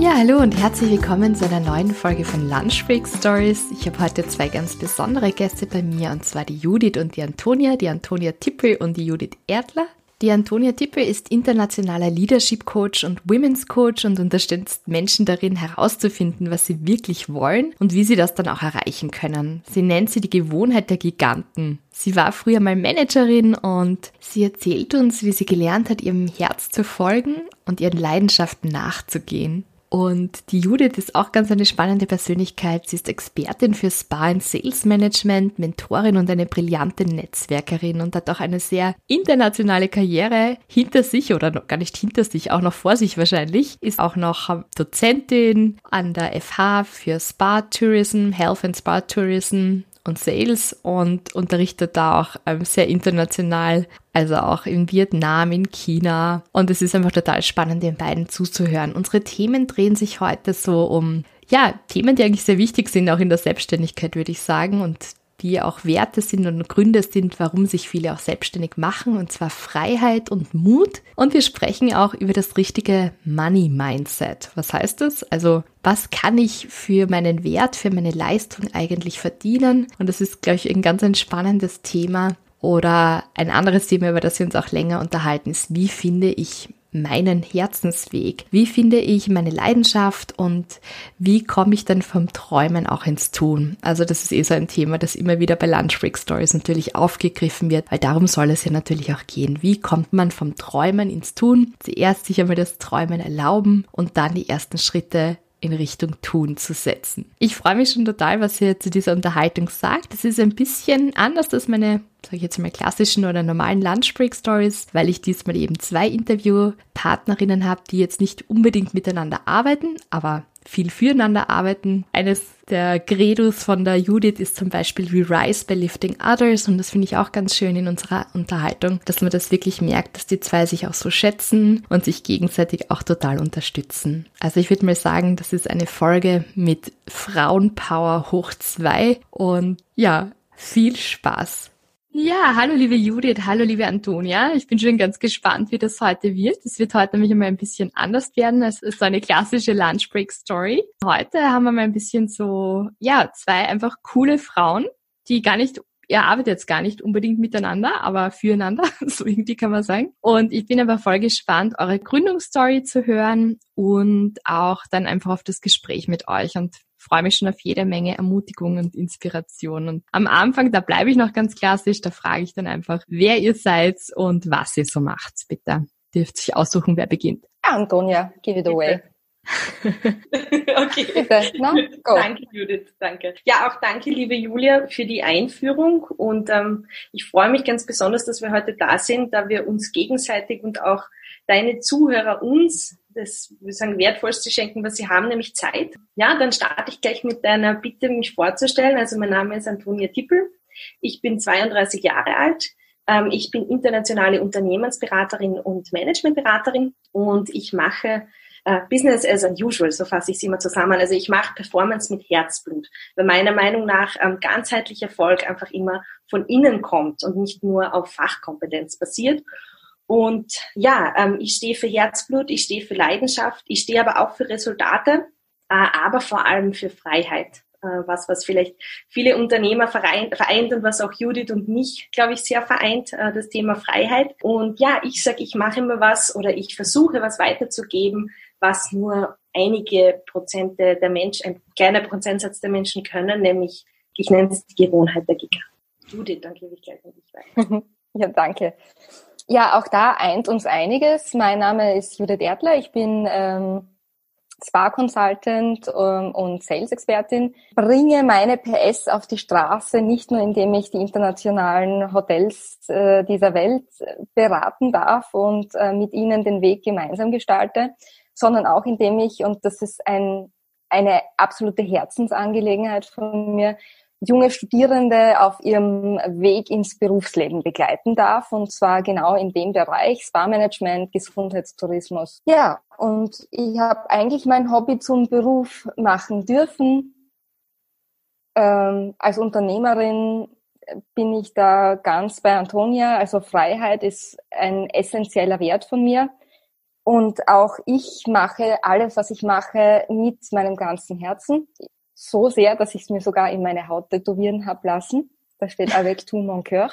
Ja, hallo und herzlich willkommen zu einer neuen Folge von Lunch Break Stories. Ich habe heute zwei ganz besondere Gäste bei mir und zwar die Judith und die Antonia, die Antonia Tippel und die Judith Erdler. Die Antonia Tippel ist internationaler Leadership Coach und Women's Coach und unterstützt Menschen darin herauszufinden, was sie wirklich wollen und wie sie das dann auch erreichen können. Sie nennt sie die Gewohnheit der Giganten. Sie war früher mal Managerin und sie erzählt uns, wie sie gelernt hat, ihrem Herz zu folgen und ihren Leidenschaften nachzugehen. Und die Judith ist auch ganz eine spannende Persönlichkeit. Sie ist Expertin für Spa und Sales Management, Mentorin und eine brillante Netzwerkerin und hat auch eine sehr internationale Karriere hinter sich oder noch gar nicht hinter sich, auch noch vor sich wahrscheinlich. Ist auch noch Dozentin an der FH für Spa Tourism, Health and Spa Tourism und Sales und unterrichtet da auch ähm, sehr international, also auch in Vietnam, in China. Und es ist einfach total spannend, den beiden zuzuhören. Unsere Themen drehen sich heute so um ja, Themen, die eigentlich sehr wichtig sind, auch in der Selbstständigkeit, würde ich sagen. Und die auch Werte sind und Gründe sind, warum sich viele auch selbstständig machen, und zwar Freiheit und Mut. Und wir sprechen auch über das richtige Money Mindset. Was heißt das? Also, was kann ich für meinen Wert, für meine Leistung eigentlich verdienen? Und das ist, glaube ich, ein ganz ein spannendes Thema. Oder ein anderes Thema, über das wir uns auch länger unterhalten, ist, wie finde ich meinen Herzensweg? Wie finde ich meine Leidenschaft und wie komme ich dann vom Träumen auch ins Tun? Also das ist eh so ein Thema, das immer wieder bei Lunch Break Stories natürlich aufgegriffen wird, weil darum soll es ja natürlich auch gehen. Wie kommt man vom Träumen ins Tun? Zuerst sich einmal das Träumen erlauben und dann die ersten Schritte in Richtung Tun zu setzen. Ich freue mich schon total, was ihr zu dieser Unterhaltung sagt. Es ist ein bisschen anders als meine, sage ich jetzt mal, klassischen oder normalen Lunchbreak Stories, weil ich diesmal eben zwei Interviewpartnerinnen habe, die jetzt nicht unbedingt miteinander arbeiten, aber viel füreinander arbeiten. Eines der Credos von der Judith ist zum Beispiel We Rise by Lifting Others und das finde ich auch ganz schön in unserer Unterhaltung, dass man das wirklich merkt, dass die zwei sich auch so schätzen und sich gegenseitig auch total unterstützen. Also ich würde mal sagen, das ist eine Folge mit Frauenpower hoch zwei und ja, viel Spaß. Ja, hallo liebe Judith, hallo liebe Antonia. Ich bin schon ganz gespannt, wie das heute wird. Es wird heute nämlich einmal ein bisschen anders werden als so eine klassische Lunchbreak Story. Heute haben wir mal ein bisschen so, ja, zwei einfach coole Frauen, die gar nicht ihr arbeitet jetzt gar nicht unbedingt miteinander, aber füreinander, so irgendwie kann man sagen. Und ich bin aber voll gespannt, eure Gründungsstory zu hören und auch dann einfach auf das Gespräch mit euch. Und freue mich schon auf jede Menge Ermutigung und Inspiration. Und am Anfang, da bleibe ich noch ganz klassisch, da frage ich dann einfach, wer ihr seid und was ihr so macht. Bitte dürft sich aussuchen, wer beginnt. Antonia, give it away. okay. Bitte, no? Go. Danke, Judith. Danke. Ja, auch danke, liebe Julia, für die Einführung. Und ähm, ich freue mich ganz besonders, dass wir heute da sind, da wir uns gegenseitig und auch deine Zuhörer uns das, wir sagen, wertvollste schenken, was sie haben, nämlich Zeit. Ja, dann starte ich gleich mit deiner Bitte, mich vorzustellen. Also mein Name ist Antonia Tippel. Ich bin 32 Jahre alt. Ähm, ich bin internationale Unternehmensberaterin und Managementberaterin und ich mache Uh, Business as unusual, so fasse ich es immer zusammen. Also ich mache Performance mit Herzblut, weil meiner Meinung nach ähm, ganzheitlicher Erfolg einfach immer von innen kommt und nicht nur auf Fachkompetenz basiert. Und ja, ähm, ich stehe für Herzblut, ich stehe für Leidenschaft, ich stehe aber auch für Resultate, äh, aber vor allem für Freiheit. Äh, was, was vielleicht viele Unternehmer vereint, vereint und was auch Judith und mich, glaube ich, sehr vereint, äh, das Thema Freiheit. Und ja, ich sage, ich mache immer was oder ich versuche was weiterzugeben, was nur einige Prozente der Menschen, ein kleiner Prozentsatz der Menschen können, nämlich, ich nenne es die Gewohnheit der Giga. Judith, dann gebe ich gleich an dich weiter. ja, danke. Ja, auch da eint uns einiges. Mein Name ist Judith Erdler. Ich bin ähm, Spa-Consultant ähm, und Sales-Expertin. Bringe meine PS auf die Straße, nicht nur indem ich die internationalen Hotels äh, dieser Welt beraten darf und äh, mit ihnen den Weg gemeinsam gestalte, sondern auch indem ich, und das ist ein, eine absolute Herzensangelegenheit von mir, junge Studierende auf ihrem Weg ins Berufsleben begleiten darf und zwar genau in dem Bereich Spa-Management, Gesundheitstourismus. Ja, und ich habe eigentlich mein Hobby zum Beruf machen dürfen. Ähm, als Unternehmerin bin ich da ganz bei Antonia. Also Freiheit ist ein essentieller Wert von mir. Und auch ich mache alles, was ich mache, mit meinem ganzen Herzen so sehr, dass ich es mir sogar in meine Haut tätowieren habe lassen. Da steht avec tout mon cœur.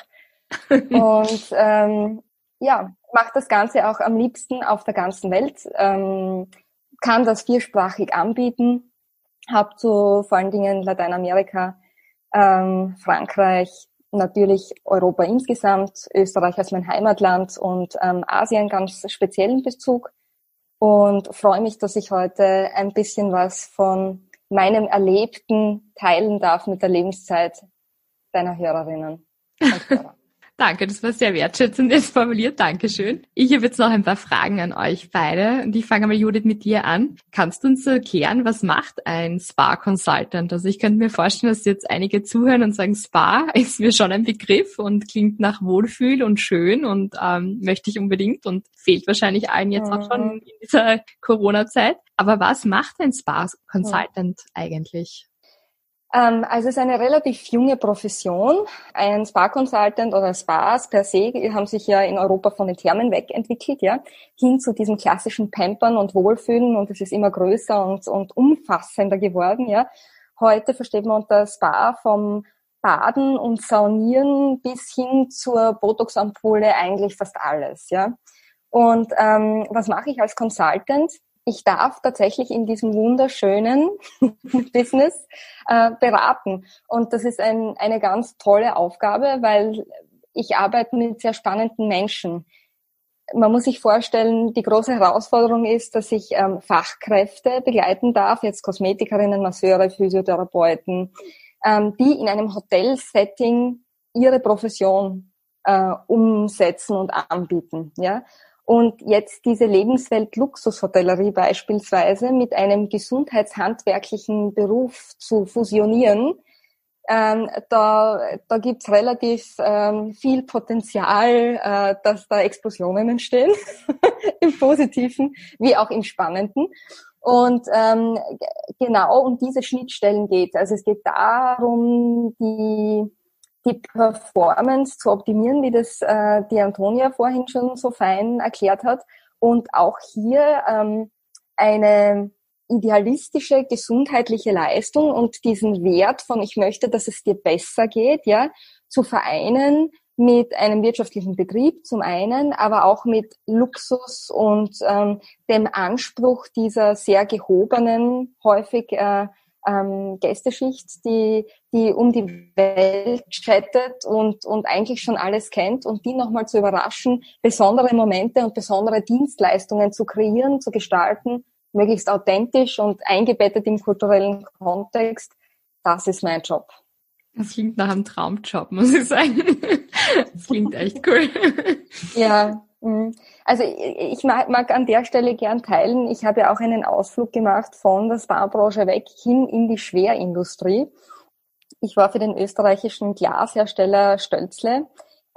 Und ähm, ja, mache das Ganze auch am liebsten auf der ganzen Welt. Ähm, kann das viersprachig anbieten. Habe zu vor allen Dingen Lateinamerika, ähm, Frankreich, natürlich Europa insgesamt, Österreich als mein Heimatland und ähm, Asien ganz speziellen Bezug. Und freue mich, dass ich heute ein bisschen was von meinem Erlebten teilen darf mit der Lebenszeit deiner Hörerinnen und Hörer. Danke, das war sehr wertschätzend jetzt formuliert. Dankeschön. Ich habe jetzt noch ein paar Fragen an euch beide und ich fange mal Judith mit dir an. Kannst du uns erklären, was macht ein Spa-Consultant? Also ich könnte mir vorstellen, dass jetzt einige zuhören und sagen, Spa ist mir schon ein Begriff und klingt nach Wohlfühl und schön und ähm, möchte ich unbedingt und fehlt wahrscheinlich allen jetzt auch schon in dieser Corona-Zeit. Aber was macht ein Spa-Consultant eigentlich? Ähm, also es ist eine relativ junge Profession. Ein Spa-Consultant oder Spas per se haben sich ja in Europa von den Thermen wegentwickelt, ja, hin zu diesem klassischen Pampern und Wohlfühlen und es ist immer größer und, und umfassender geworden, ja. Heute versteht man unter Spa vom Baden und Saunieren bis hin zur Botox-Ampulle eigentlich fast alles, ja. Und ähm, was mache ich als Consultant? Ich darf tatsächlich in diesem wunderschönen Business äh, beraten. Und das ist ein, eine ganz tolle Aufgabe, weil ich arbeite mit sehr spannenden Menschen. Man muss sich vorstellen, die große Herausforderung ist, dass ich ähm, Fachkräfte begleiten darf, jetzt Kosmetikerinnen, Masseure, Physiotherapeuten, ähm, die in einem Hotelsetting ihre Profession äh, umsetzen und anbieten. Ja? Und jetzt diese Lebenswelt Luxushotellerie beispielsweise mit einem gesundheitshandwerklichen Beruf zu fusionieren, ähm, da, da gibt's relativ ähm, viel Potenzial, äh, dass da Explosionen entstehen, im Positiven wie auch im Spannenden. Und ähm, genau um diese Schnittstellen geht. Also es geht darum, die die Performance zu optimieren, wie das äh, die Antonia vorhin schon so fein erklärt hat. Und auch hier ähm, eine idealistische, gesundheitliche Leistung und diesen Wert von ich möchte, dass es dir besser geht, ja, zu vereinen mit einem wirtschaftlichen Betrieb zum einen, aber auch mit Luxus und ähm, dem Anspruch dieser sehr gehobenen, häufig äh, ähm, Gästeschicht, die, die um die Welt chattet und, und eigentlich schon alles kennt und die nochmal zu überraschen, besondere Momente und besondere Dienstleistungen zu kreieren, zu gestalten, möglichst authentisch und eingebettet im kulturellen Kontext. Das ist mein Job. Das klingt nach einem Traumjob, muss ich sagen. Das klingt echt cool. Ja. Also ich mag, an der Stelle gern teilen, ich habe ja auch einen Ausflug gemacht von der Sparbranche weg hin in die Schwerindustrie. Ich war für den österreichischen Glashersteller Stölzle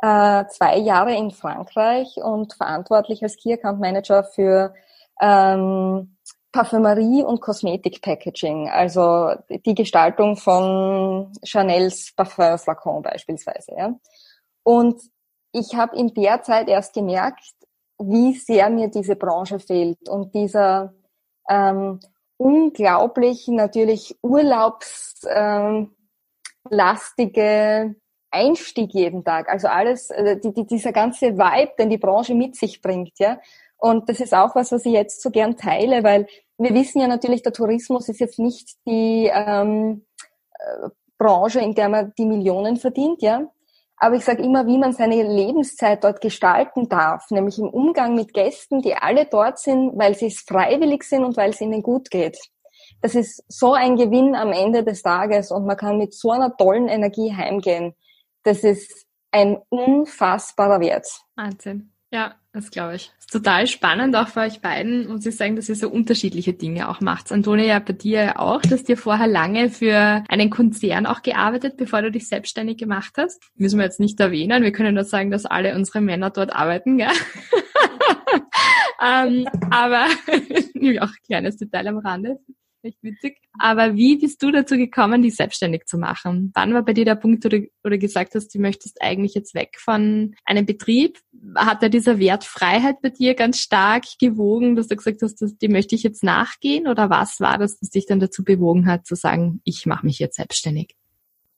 äh, zwei Jahre in Frankreich und verantwortlich als Key Account Manager für ähm, Parfümerie und Kosmetik-Packaging, also die Gestaltung von Chanels Parfumflakon beispielsweise. Ja. Und ich habe in der Zeit erst gemerkt, wie sehr mir diese Branche fehlt und dieser ähm, unglaublich natürlich urlaubslastige Einstieg jeden Tag. Also alles, äh, die, die, dieser ganze Vibe, den die Branche mit sich bringt, ja. Und das ist auch was, was ich jetzt so gern teile, weil wir wissen ja natürlich, der Tourismus ist jetzt nicht die ähm, äh, Branche, in der man die Millionen verdient, ja. Aber ich sage immer, wie man seine Lebenszeit dort gestalten darf, nämlich im Umgang mit Gästen, die alle dort sind, weil sie es freiwillig sind und weil es ihnen gut geht. Das ist so ein Gewinn am Ende des Tages und man kann mit so einer tollen Energie heimgehen. Das ist ein unfassbarer Wert. Wahnsinn. Ja, das glaube ich. Das ist total spannend auch für euch beiden, muss ich sagen, dass ihr so unterschiedliche Dinge auch macht. Antonia, bei dir auch, dass dir vorher lange für einen Konzern auch gearbeitet, bevor du dich selbstständig gemacht hast. Müssen wir jetzt nicht erwähnen. Wir können nur sagen, dass alle unsere Männer dort arbeiten, gell? ähm, aber auch ein kleines Detail am Rande echt witzig. Aber wie bist du dazu gekommen, dich selbstständig zu machen? Wann war bei dir der Punkt, wo du, wo du gesagt hast, du möchtest eigentlich jetzt weg von einem Betrieb? Hat da dieser Wert Freiheit bei dir ganz stark gewogen, dass du gesagt hast, dass, dem möchte ich jetzt nachgehen? Oder was war das, das dich dann dazu bewogen hat, zu sagen, ich mache mich jetzt selbstständig?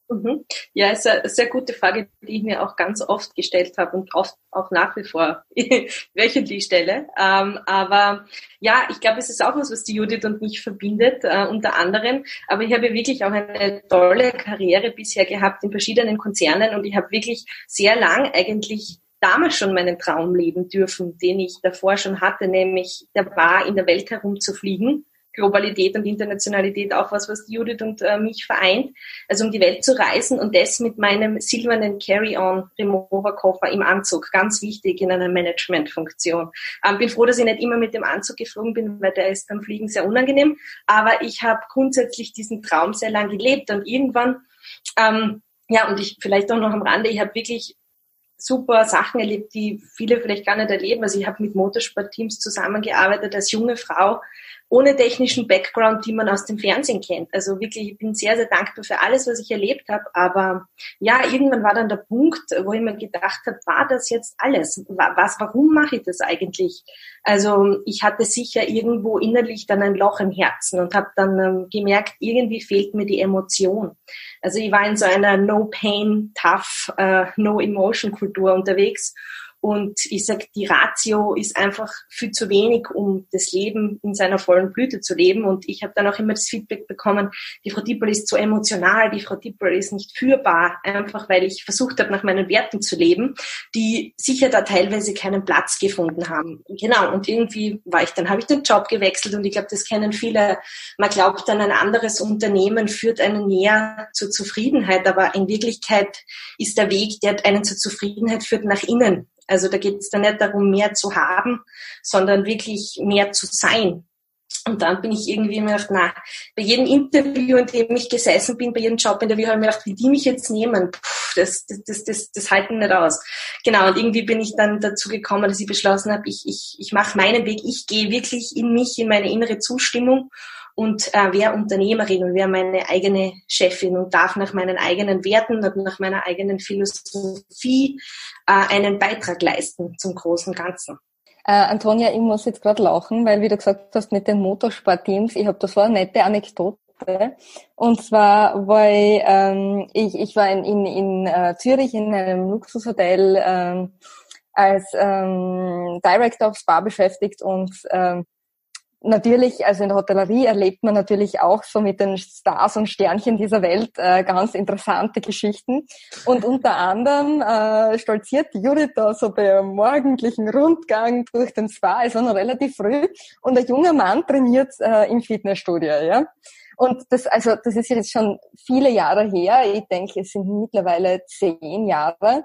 Mhm. Ja, ist eine sehr gute Frage, die ich mir auch ganz oft gestellt habe und oft auch nach wie vor wöchentlich stelle. Ähm, aber ja, ich glaube, es ist auch was, was die Judith und mich verbindet, äh, unter anderem. Aber ich habe wirklich auch eine tolle Karriere bisher gehabt in verschiedenen Konzernen und ich habe wirklich sehr lang eigentlich damals schon meinen Traum leben dürfen, den ich davor schon hatte, nämlich der war, in der Welt herumzufliegen Globalität und Internationalität auch was, was Judith und äh, mich vereint. Also um die Welt zu reisen und das mit meinem silbernen Carry-on Remover Koffer im Anzug. Ganz wichtig in einer Managementfunktion. Ähm, bin froh, dass ich nicht immer mit dem Anzug geflogen bin, weil der ist beim Fliegen sehr unangenehm. Aber ich habe grundsätzlich diesen Traum sehr lang gelebt und irgendwann, ähm, ja, und ich vielleicht auch noch am Rande, ich habe wirklich super Sachen erlebt, die viele vielleicht gar nicht erleben. Also ich habe mit Motorsportteams zusammengearbeitet als junge Frau ohne technischen Background, die man aus dem Fernsehen kennt. Also wirklich, ich bin sehr, sehr dankbar für alles, was ich erlebt habe. Aber ja, irgendwann war dann der Punkt, wo ich mir gedacht habe, war das jetzt alles? Was, warum mache ich das eigentlich? Also ich hatte sicher irgendwo innerlich dann ein Loch im Herzen und habe dann ähm, gemerkt, irgendwie fehlt mir die Emotion. Also ich war in so einer No Pain, Tough, uh, No Emotion Kultur unterwegs und ich sag, die Ratio ist einfach viel zu wenig, um das Leben in seiner vollen Blüte zu leben. Und ich habe dann auch immer das Feedback bekommen, die Frau Dippel ist zu emotional, die Frau Dippel ist nicht führbar, einfach weil ich versucht habe, nach meinen Werten zu leben, die sicher da teilweise keinen Platz gefunden haben. Genau, und irgendwie war ich, dann habe ich den Job gewechselt und ich glaube, das kennen viele. Man glaubt dann, ein anderes Unternehmen führt einen näher zur Zufriedenheit, aber in Wirklichkeit ist der Weg, der einen zur Zufriedenheit führt, nach innen. Also da geht es dann nicht darum, mehr zu haben, sondern wirklich mehr zu sein. Und dann bin ich irgendwie mir gedacht, na, bei jedem Interview, in dem ich gesessen bin, bei jedem Jobinterview, habe ich mir gedacht, wie die mich jetzt nehmen, Puh, das, das, das, das, das halten nicht aus. Genau, und irgendwie bin ich dann dazu gekommen, dass ich beschlossen habe, ich, ich, ich mache meinen Weg, ich gehe wirklich in mich, in meine innere Zustimmung und äh, wäre Unternehmerin und wäre meine eigene Chefin und darf nach meinen eigenen Werten und nach meiner eigenen Philosophie äh, einen Beitrag leisten zum großen Ganzen. Äh, Antonia, ich muss jetzt gerade lachen, weil wie du gesagt hast mit den Motorsportteams, ich habe da so eine nette Anekdote. Und zwar war ich, ähm, ich, ich war in, in, in uh, Zürich in einem Luxushotel ähm, als ähm, Director of Spa beschäftigt und ähm, natürlich, also in der Hotellerie erlebt man natürlich auch so mit den Stars und Sternchen dieser Welt äh, ganz interessante Geschichten. Und unter anderem äh, stolziert Judith da so beim morgendlichen Rundgang durch den Spa, ist also noch relativ früh, und ein junger Mann trainiert äh, im Fitnessstudio, ja. Und das, also, das ist jetzt schon viele Jahre her. Ich denke, es sind mittlerweile zehn Jahre.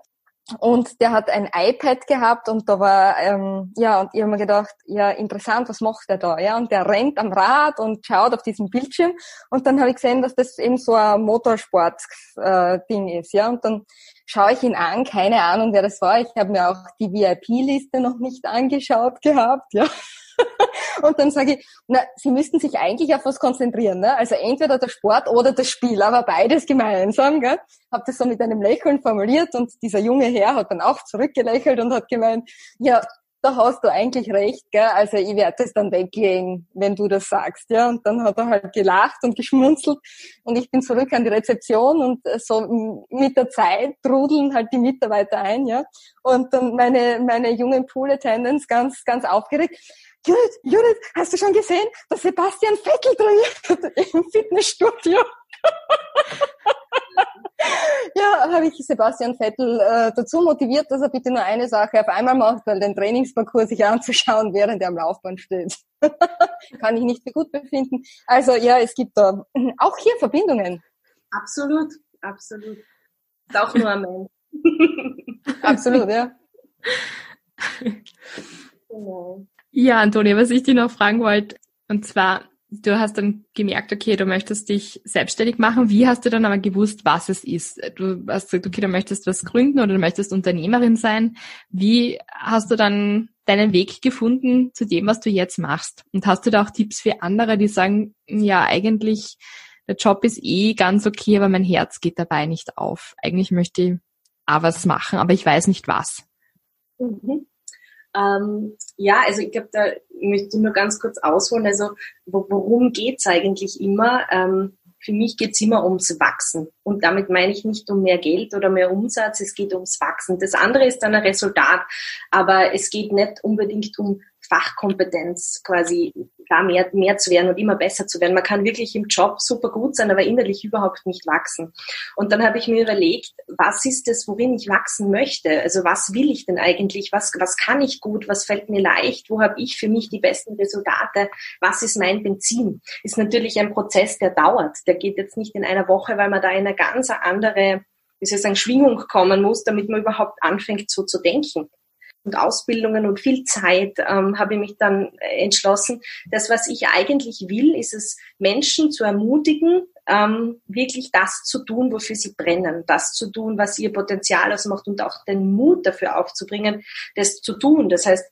Und der hat ein iPad gehabt und da war, ähm, ja, und ich habe mir gedacht, ja, interessant, was macht der da? Ja, und der rennt am Rad und schaut auf diesen Bildschirm und dann habe ich gesehen, dass das eben so ein Motorsport-Ding äh, ist, ja, und dann schaue ich ihn an, keine Ahnung, wer das war. Ich habe mir auch die VIP-Liste noch nicht angeschaut gehabt, ja. und dann sage ich, na, Sie müssten sich eigentlich auf was konzentrieren, ne? Also entweder der Sport oder das Spiel, aber beides gemeinsam, gell? Hab das so mit einem Lächeln formuliert und dieser junge Herr hat dann auch zurückgelächelt und hat gemeint, ja, da hast du eigentlich recht, gell? Also ich werde das dann weglegen, wenn du das sagst, ja. Und dann hat er halt gelacht und geschmunzelt und ich bin zurück an die Rezeption und so mit der Zeit trudeln halt die Mitarbeiter ein, ja. Und dann meine meine jungen Pool Attendants ganz ganz aufgeregt. Judith, Judith, hast du schon gesehen, dass Sebastian Vettel trainiert im Fitnessstudio? ja, habe ich Sebastian Vettel äh, dazu motiviert, dass er bitte nur eine Sache auf einmal macht, weil den Trainingsparcours sich anzuschauen, während er am Laufband steht. Kann ich nicht für gut befinden. Also ja, es gibt da auch hier Verbindungen. Absolut, absolut. Ist auch nur ein Mensch. absolut, ja. Genau. Ja, Antonia, was ich dir noch fragen wollte, und zwar, du hast dann gemerkt, okay, du möchtest dich selbstständig machen. Wie hast du dann aber gewusst, was es ist? Du hast gesagt, okay, du möchtest was gründen oder du möchtest Unternehmerin sein. Wie hast du dann deinen Weg gefunden zu dem, was du jetzt machst? Und hast du da auch Tipps für andere, die sagen, ja, eigentlich, der Job ist eh ganz okay, aber mein Herz geht dabei nicht auf. Eigentlich möchte ich auch was machen, aber ich weiß nicht was. Mhm. Ähm, ja, also ich glaube, da möchte ich nur ganz kurz ausholen. Also worum geht's eigentlich immer? Ähm, für mich geht's immer ums Wachsen. Und damit meine ich nicht um mehr Geld oder mehr Umsatz, es geht ums Wachsen. Das andere ist dann ein Resultat, aber es geht nicht unbedingt um Fachkompetenz quasi da mehr, mehr zu werden und immer besser zu werden. Man kann wirklich im Job super gut sein, aber innerlich überhaupt nicht wachsen. Und dann habe ich mir überlegt, was ist es, worin ich wachsen möchte? Also was will ich denn eigentlich? Was, was kann ich gut? Was fällt mir leicht? Wo habe ich für mich die besten Resultate? Was ist mein Benzin? Ist natürlich ein Prozess, der dauert. Der geht jetzt nicht in einer Woche, weil man da in eine ganz andere wie soll ich sagen, Schwingung kommen muss, damit man überhaupt anfängt, so zu denken und Ausbildungen und viel Zeit ähm, habe ich mich dann entschlossen, das, was ich eigentlich will, ist es, Menschen zu ermutigen, ähm, wirklich das zu tun, wofür sie brennen, das zu tun, was ihr Potenzial ausmacht und auch den Mut dafür aufzubringen, das zu tun. Das heißt,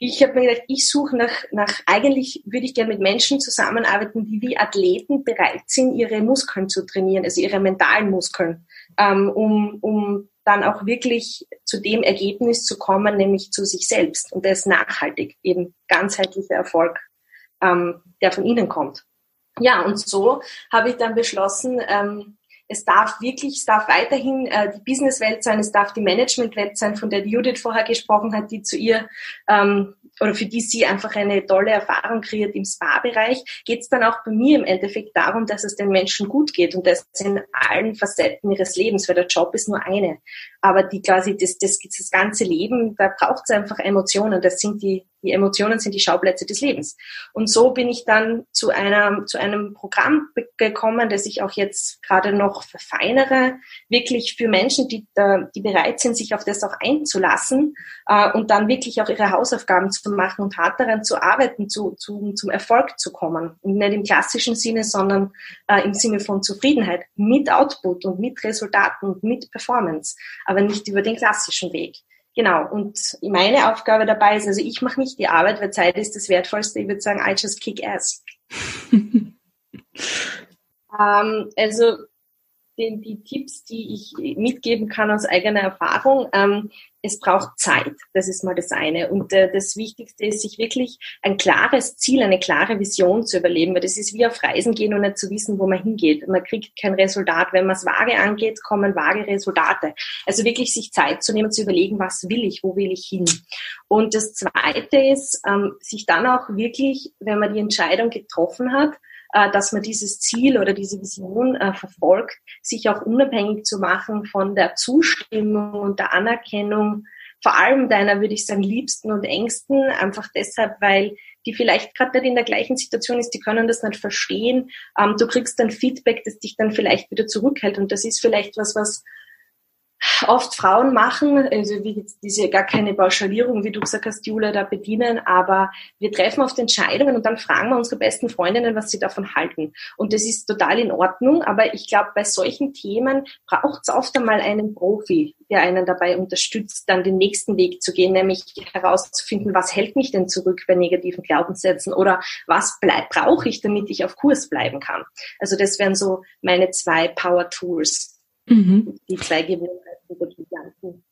ich habe mir gedacht, ich suche nach, nach, eigentlich würde ich gerne mit Menschen zusammenarbeiten, die wie Athleten bereit sind, ihre Muskeln zu trainieren, also ihre mentalen Muskeln, ähm, um, um dann auch wirklich zu dem Ergebnis zu kommen, nämlich zu sich selbst. Und das ist nachhaltig, eben ganzheitlicher Erfolg, ähm, der von ihnen kommt. Ja, und so habe ich dann beschlossen, ähm, es darf wirklich, es darf weiterhin äh, die Businesswelt sein, es darf die Managementwelt sein, von der Judith vorher gesprochen hat, die zu ihr ähm, oder für die sie einfach eine tolle Erfahrung kreiert im Spa-Bereich, geht es dann auch bei mir im Endeffekt darum, dass es den Menschen gut geht und das in allen Facetten ihres Lebens, weil der Job ist nur eine. Aber die quasi das, das, das ganze Leben, da braucht es einfach Emotionen. Das sind die, die Emotionen sind die Schauplätze des Lebens. Und so bin ich dann zu einer, zu einem Programm gekommen, das ich auch jetzt gerade noch verfeinere, wirklich für Menschen, die, die bereit sind, sich auf das auch einzulassen äh, und dann wirklich auch ihre Hausaufgaben zu machen und hart daran zu arbeiten, zu, zu, zum Erfolg zu kommen. Und nicht im klassischen Sinne, sondern äh, im Sinne von Zufriedenheit mit Output und mit Resultaten und mit Performance aber nicht über den klassischen Weg. Genau. Und meine Aufgabe dabei ist, also ich mache nicht die Arbeit, weil Zeit ist das Wertvollste. Ich würde sagen, I just kick ass. ähm, also die, die Tipps, die ich mitgeben kann aus eigener Erfahrung, ähm, es braucht Zeit. Das ist mal das eine. Und äh, das Wichtigste ist, sich wirklich ein klares Ziel, eine klare Vision zu überleben, weil das ist wie auf Reisen gehen und nicht zu wissen, wo man hingeht. Man kriegt kein Resultat. Wenn man es vage angeht, kommen vage Resultate. Also wirklich sich Zeit zu nehmen, zu überlegen, was will ich, wo will ich hin. Und das Zweite ist, ähm, sich dann auch wirklich, wenn man die Entscheidung getroffen hat, äh, dass man dieses Ziel oder diese Vision äh, verfolgt, sich auch unabhängig zu machen von der Zustimmung und der Anerkennung, vor allem deiner, würde ich sagen, Liebsten und Ängsten, einfach deshalb, weil die vielleicht gerade nicht in der gleichen Situation ist, die können das nicht verstehen. Ähm, du kriegst dann Feedback, das dich dann vielleicht wieder zurückhält und das ist vielleicht was, was oft Frauen machen, also wie diese gar keine Pauschalierung, wie du gesagt hast, Julia, da bedienen, aber wir treffen oft Entscheidungen und dann fragen wir unsere besten Freundinnen, was sie davon halten. Und das ist total in Ordnung, aber ich glaube, bei solchen Themen braucht es oft einmal einen Profi, der einen dabei unterstützt, dann den nächsten Weg zu gehen, nämlich herauszufinden, was hält mich denn zurück bei negativen Glaubenssätzen oder was brauche ich, damit ich auf Kurs bleiben kann. Also das wären so meine zwei Power Tools. Mhm. Die zwei Gewohnheiten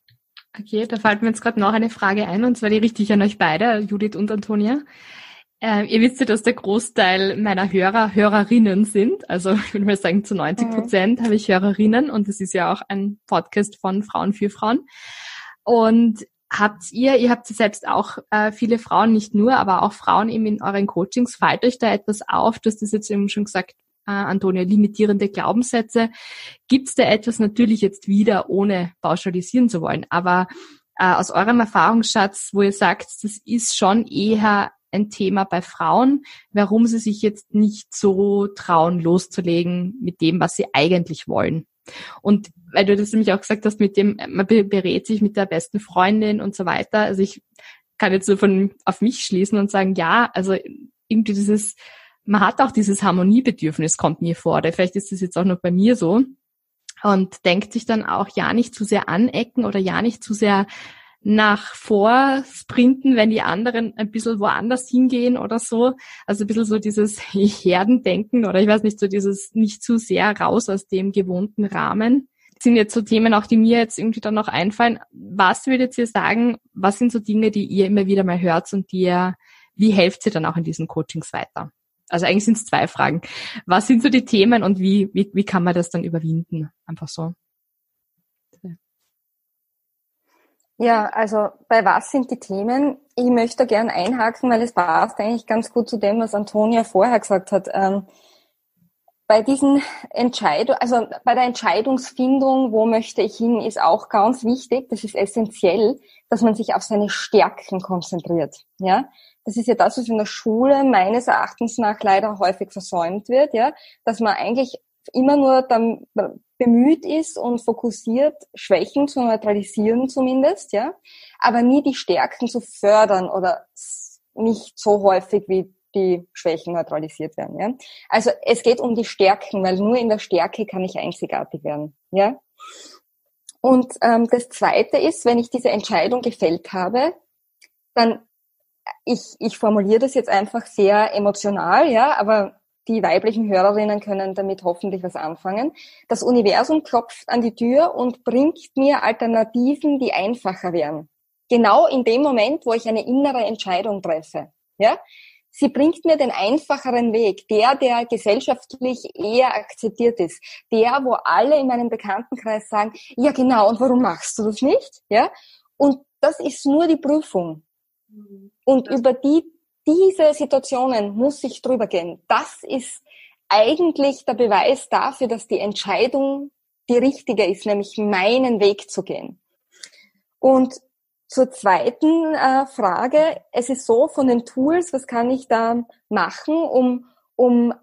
Okay, da fällt mir jetzt gerade noch eine Frage ein, und zwar die richte ich an euch beide, Judith und Antonia. Äh, ihr wisst ja, dass der Großteil meiner Hörer Hörerinnen sind. Also ich würde mal sagen, zu 90 Prozent mhm. habe ich Hörerinnen und das ist ja auch ein Podcast von Frauen für Frauen. Und habt ihr, ihr habt ja selbst auch äh, viele Frauen, nicht nur, aber auch Frauen eben in euren Coachings, fällt euch da etwas auf? Du hast das jetzt eben schon gesagt, äh, Antonia, limitierende Glaubenssätze. Gibt es da etwas natürlich jetzt wieder, ohne pauschalisieren zu wollen, aber äh, aus eurem Erfahrungsschatz, wo ihr sagt, das ist schon eher ein Thema bei Frauen, warum sie sich jetzt nicht so trauen, loszulegen mit dem, was sie eigentlich wollen. Und weil du das nämlich auch gesagt hast, mit dem, man berät sich mit der besten Freundin und so weiter. Also ich kann jetzt so von auf mich schließen und sagen, ja, also irgendwie dieses, man hat auch dieses Harmoniebedürfnis, kommt mir vor. Oder vielleicht ist das jetzt auch noch bei mir so. Und denkt sich dann auch, ja, nicht zu sehr anecken oder ja, nicht zu sehr nach vor sprinten, wenn die anderen ein bisschen woanders hingehen oder so. Also ein bisschen so dieses Herdendenken oder ich weiß nicht, so dieses nicht zu sehr raus aus dem gewohnten Rahmen. Das sind jetzt so Themen auch, die mir jetzt irgendwie dann noch einfallen. Was würdet ihr sagen, was sind so Dinge, die ihr immer wieder mal hört und die ihr, wie helft ihr dann auch in diesen Coachings weiter? Also eigentlich sind es zwei Fragen. Was sind so die Themen und wie, wie, wie kann man das dann überwinden? Einfach so. Ja, also bei was sind die Themen? Ich möchte gern einhaken, weil es passt eigentlich ganz gut zu dem, was Antonia vorher gesagt hat. Ähm, bei diesen Entscheidungen, also bei der Entscheidungsfindung, wo möchte ich hin, ist auch ganz wichtig, das ist essentiell, dass man sich auf seine Stärken konzentriert. Ja, das ist ja das, was in der Schule meines Erachtens nach leider häufig versäumt wird, ja, dass man eigentlich immer nur dann bemüht ist und fokussiert, Schwächen zu neutralisieren zumindest, ja, aber nie die Stärken zu fördern oder nicht so häufig wie die Schwächen neutralisiert werden, ja. Also es geht um die Stärken, weil nur in der Stärke kann ich einzigartig werden, ja. Und ähm, das Zweite ist, wenn ich diese Entscheidung gefällt habe, dann ich, ich formuliere das jetzt einfach sehr emotional, ja, aber die weiblichen Hörerinnen können damit hoffentlich was anfangen. Das Universum klopft an die Tür und bringt mir Alternativen, die einfacher wären. Genau in dem Moment, wo ich eine innere Entscheidung treffe. Ja? Sie bringt mir den einfacheren Weg, der, der gesellschaftlich eher akzeptiert ist, der, wo alle in meinem Bekanntenkreis sagen, ja genau, und warum machst du das nicht? Ja? Und das ist nur die Prüfung. Mhm. Und über die diese Situationen muss ich drüber gehen. Das ist eigentlich der Beweis dafür, dass die Entscheidung die richtige ist, nämlich meinen Weg zu gehen. Und zur zweiten äh, Frage, es ist so von den Tools, was kann ich da machen, um, um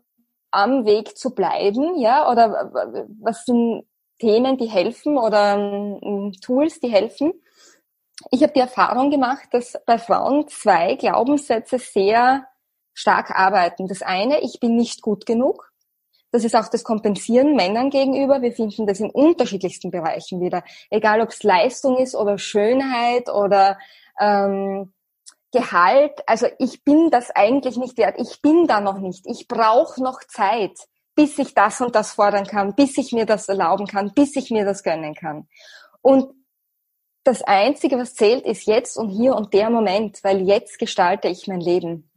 am Weg zu bleiben, ja, oder was sind Themen, die helfen oder um, Tools, die helfen? ich habe die Erfahrung gemacht, dass bei Frauen zwei Glaubenssätze sehr stark arbeiten. Das eine, ich bin nicht gut genug. Das ist auch das Kompensieren Männern gegenüber. Wir finden das in unterschiedlichsten Bereichen wieder. Egal ob es Leistung ist oder Schönheit oder ähm, Gehalt. Also ich bin das eigentlich nicht wert. Ich bin da noch nicht. Ich brauche noch Zeit, bis ich das und das fordern kann, bis ich mir das erlauben kann, bis ich mir das gönnen kann. Und das Einzige, was zählt, ist jetzt und hier und der Moment, weil jetzt gestalte ich mein Leben.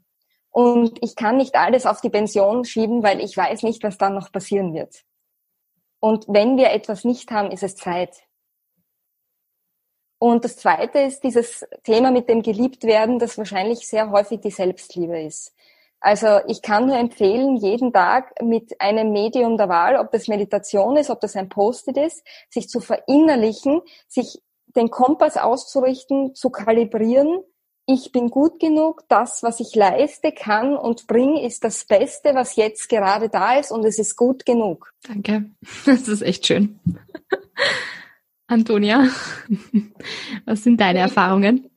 Und ich kann nicht alles auf die Pension schieben, weil ich weiß nicht, was dann noch passieren wird. Und wenn wir etwas nicht haben, ist es Zeit. Und das Zweite ist dieses Thema mit dem Geliebtwerden, das wahrscheinlich sehr häufig die Selbstliebe ist. Also ich kann nur empfehlen, jeden Tag mit einem Medium der Wahl, ob das Meditation ist, ob das ein Post-it ist, sich zu verinnerlichen, sich den Kompass auszurichten, zu kalibrieren. Ich bin gut genug, das, was ich leiste, kann und bringe, ist das Beste, was jetzt gerade da ist und es ist gut genug. Danke, das ist echt schön. Antonia, was sind deine Erfahrungen?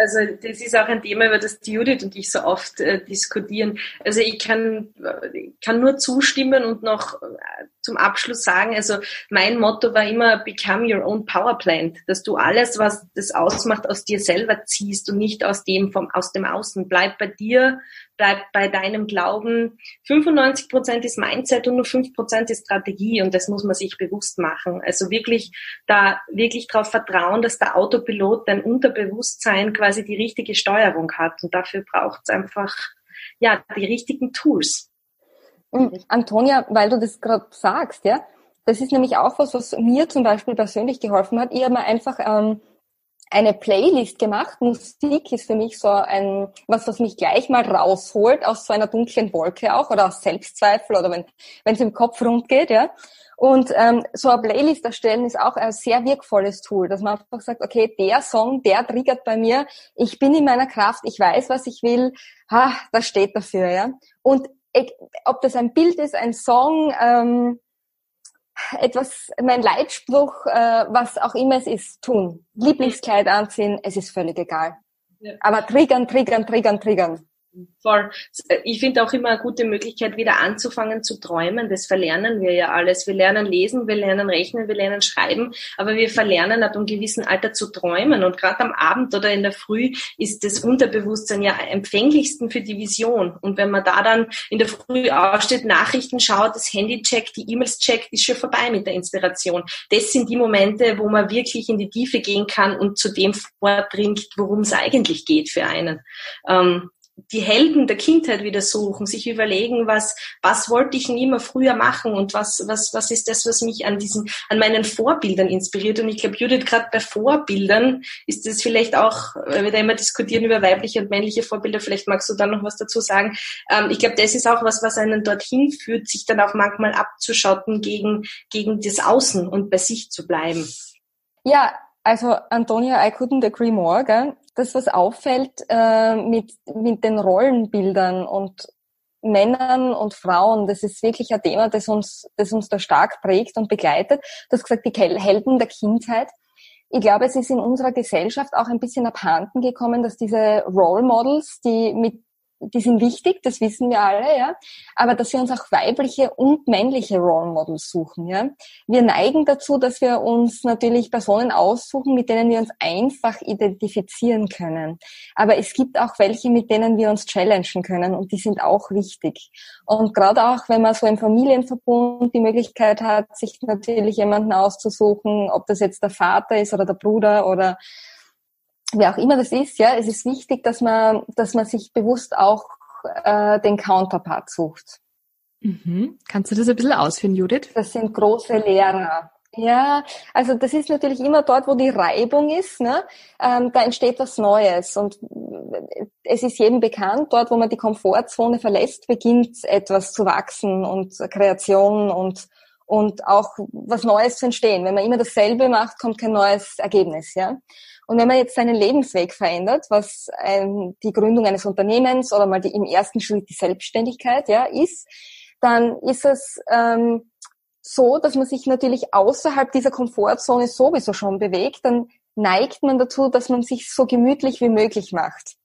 Also das ist auch ein Thema, über das Judith und ich so oft äh, diskutieren. Also ich kann, äh, kann nur zustimmen und noch äh, zum Abschluss sagen, also mein Motto war immer Become your own power plant, dass du alles, was das ausmacht, aus dir selber ziehst und nicht aus dem vom aus dem Außen. Bleib bei dir, bleib bei deinem Glauben. 95 Prozent ist Mindset und nur 5 Prozent ist Strategie und das muss man sich bewusst machen. Also wirklich da wirklich darauf vertrauen, dass der Autopilot dein Unterbewusstsein quasi die richtige Steuerung hat und dafür braucht es einfach ja die richtigen Tools. Mhm. Antonia, weil du das gerade sagst, ja, das ist nämlich auch was, was mir zum Beispiel persönlich geholfen hat. Ich habe mir einfach ähm, eine Playlist gemacht. Musik ist für mich so ein, was, was mich gleich mal rausholt aus so einer dunklen Wolke auch oder aus Selbstzweifel oder wenn es im Kopf rund geht, ja. Und ähm, so eine Playlist erstellen ist auch ein sehr wirkvolles Tool, dass man einfach sagt, okay, der Song, der triggert bei mir, ich bin in meiner Kraft, ich weiß, was ich will, ha, das steht dafür, ja. Und ob das ein Bild ist, ein Song, ähm, etwas, mein Leitspruch, äh, was auch immer es ist, tun. Lieblingskleid anziehen, es ist völlig egal. Ja. Aber triggern, triggern, triggern, triggern. Voll. Ich finde auch immer eine gute Möglichkeit, wieder anzufangen zu träumen. Das verlernen wir ja alles. Wir lernen lesen, wir lernen rechnen, wir lernen schreiben, aber wir verlernen ab einem gewissen Alter zu träumen. Und gerade am Abend oder in der Früh ist das Unterbewusstsein ja empfänglichsten für die Vision. Und wenn man da dann in der Früh aufsteht, Nachrichten schaut, das Handy checkt, die E-Mails checkt, ist schon vorbei mit der Inspiration. Das sind die Momente, wo man wirklich in die Tiefe gehen kann und zu dem vordringt, worum es eigentlich geht für einen. Ähm, die Helden der Kindheit wieder suchen, sich überlegen, was, was wollte ich denn immer früher machen und was, was, was ist das, was mich an diesen, an meinen Vorbildern inspiriert. Und ich glaube, Judith, gerade bei Vorbildern ist das vielleicht auch, weil wir da immer diskutieren über weibliche und männliche Vorbilder, vielleicht magst du da noch was dazu sagen. Ähm, ich glaube, das ist auch was, was einen dorthin führt, sich dann auch manchmal abzuschotten gegen, gegen das Außen und bei sich zu bleiben. Ja, also Antonia, I couldn't agree more. Gell? Das, was auffällt äh, mit, mit den Rollenbildern und Männern und Frauen, das ist wirklich ein Thema, das uns, das uns da stark prägt und begleitet. Du hast gesagt, die Helden der Kindheit. Ich glaube, es ist in unserer Gesellschaft auch ein bisschen abhanden gekommen, dass diese Role Models, die mit die sind wichtig, das wissen wir alle, ja. Aber dass wir uns auch weibliche und männliche Role Models suchen, ja. Wir neigen dazu, dass wir uns natürlich Personen aussuchen, mit denen wir uns einfach identifizieren können. Aber es gibt auch welche, mit denen wir uns challengen können und die sind auch wichtig. Und gerade auch, wenn man so im Familienverbund die Möglichkeit hat, sich natürlich jemanden auszusuchen, ob das jetzt der Vater ist oder der Bruder oder wer auch immer das ist, ja, es ist wichtig, dass man, dass man sich bewusst auch äh, den Counterpart sucht. Mhm. Kannst du das ein bisschen ausführen, Judith? Das sind große Lehrer. Ja, also das ist natürlich immer dort, wo die Reibung ist, ne? Ähm, da entsteht was Neues. Und es ist jedem bekannt, dort, wo man die Komfortzone verlässt, beginnt etwas zu wachsen und Kreation und, und auch was Neues zu entstehen. Wenn man immer dasselbe macht, kommt kein neues Ergebnis, ja. Und wenn man jetzt seinen Lebensweg verändert, was ähm, die Gründung eines Unternehmens oder mal die, im ersten Schritt die Selbstständigkeit ja ist, dann ist es ähm, so, dass man sich natürlich außerhalb dieser Komfortzone sowieso schon bewegt. Dann neigt man dazu, dass man sich so gemütlich wie möglich macht.